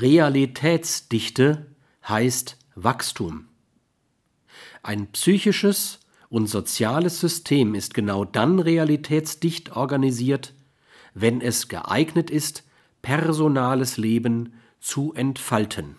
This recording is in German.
Realitätsdichte heißt Wachstum. Ein psychisches und soziales System ist genau dann realitätsdicht organisiert, wenn es geeignet ist, personales Leben zu entfalten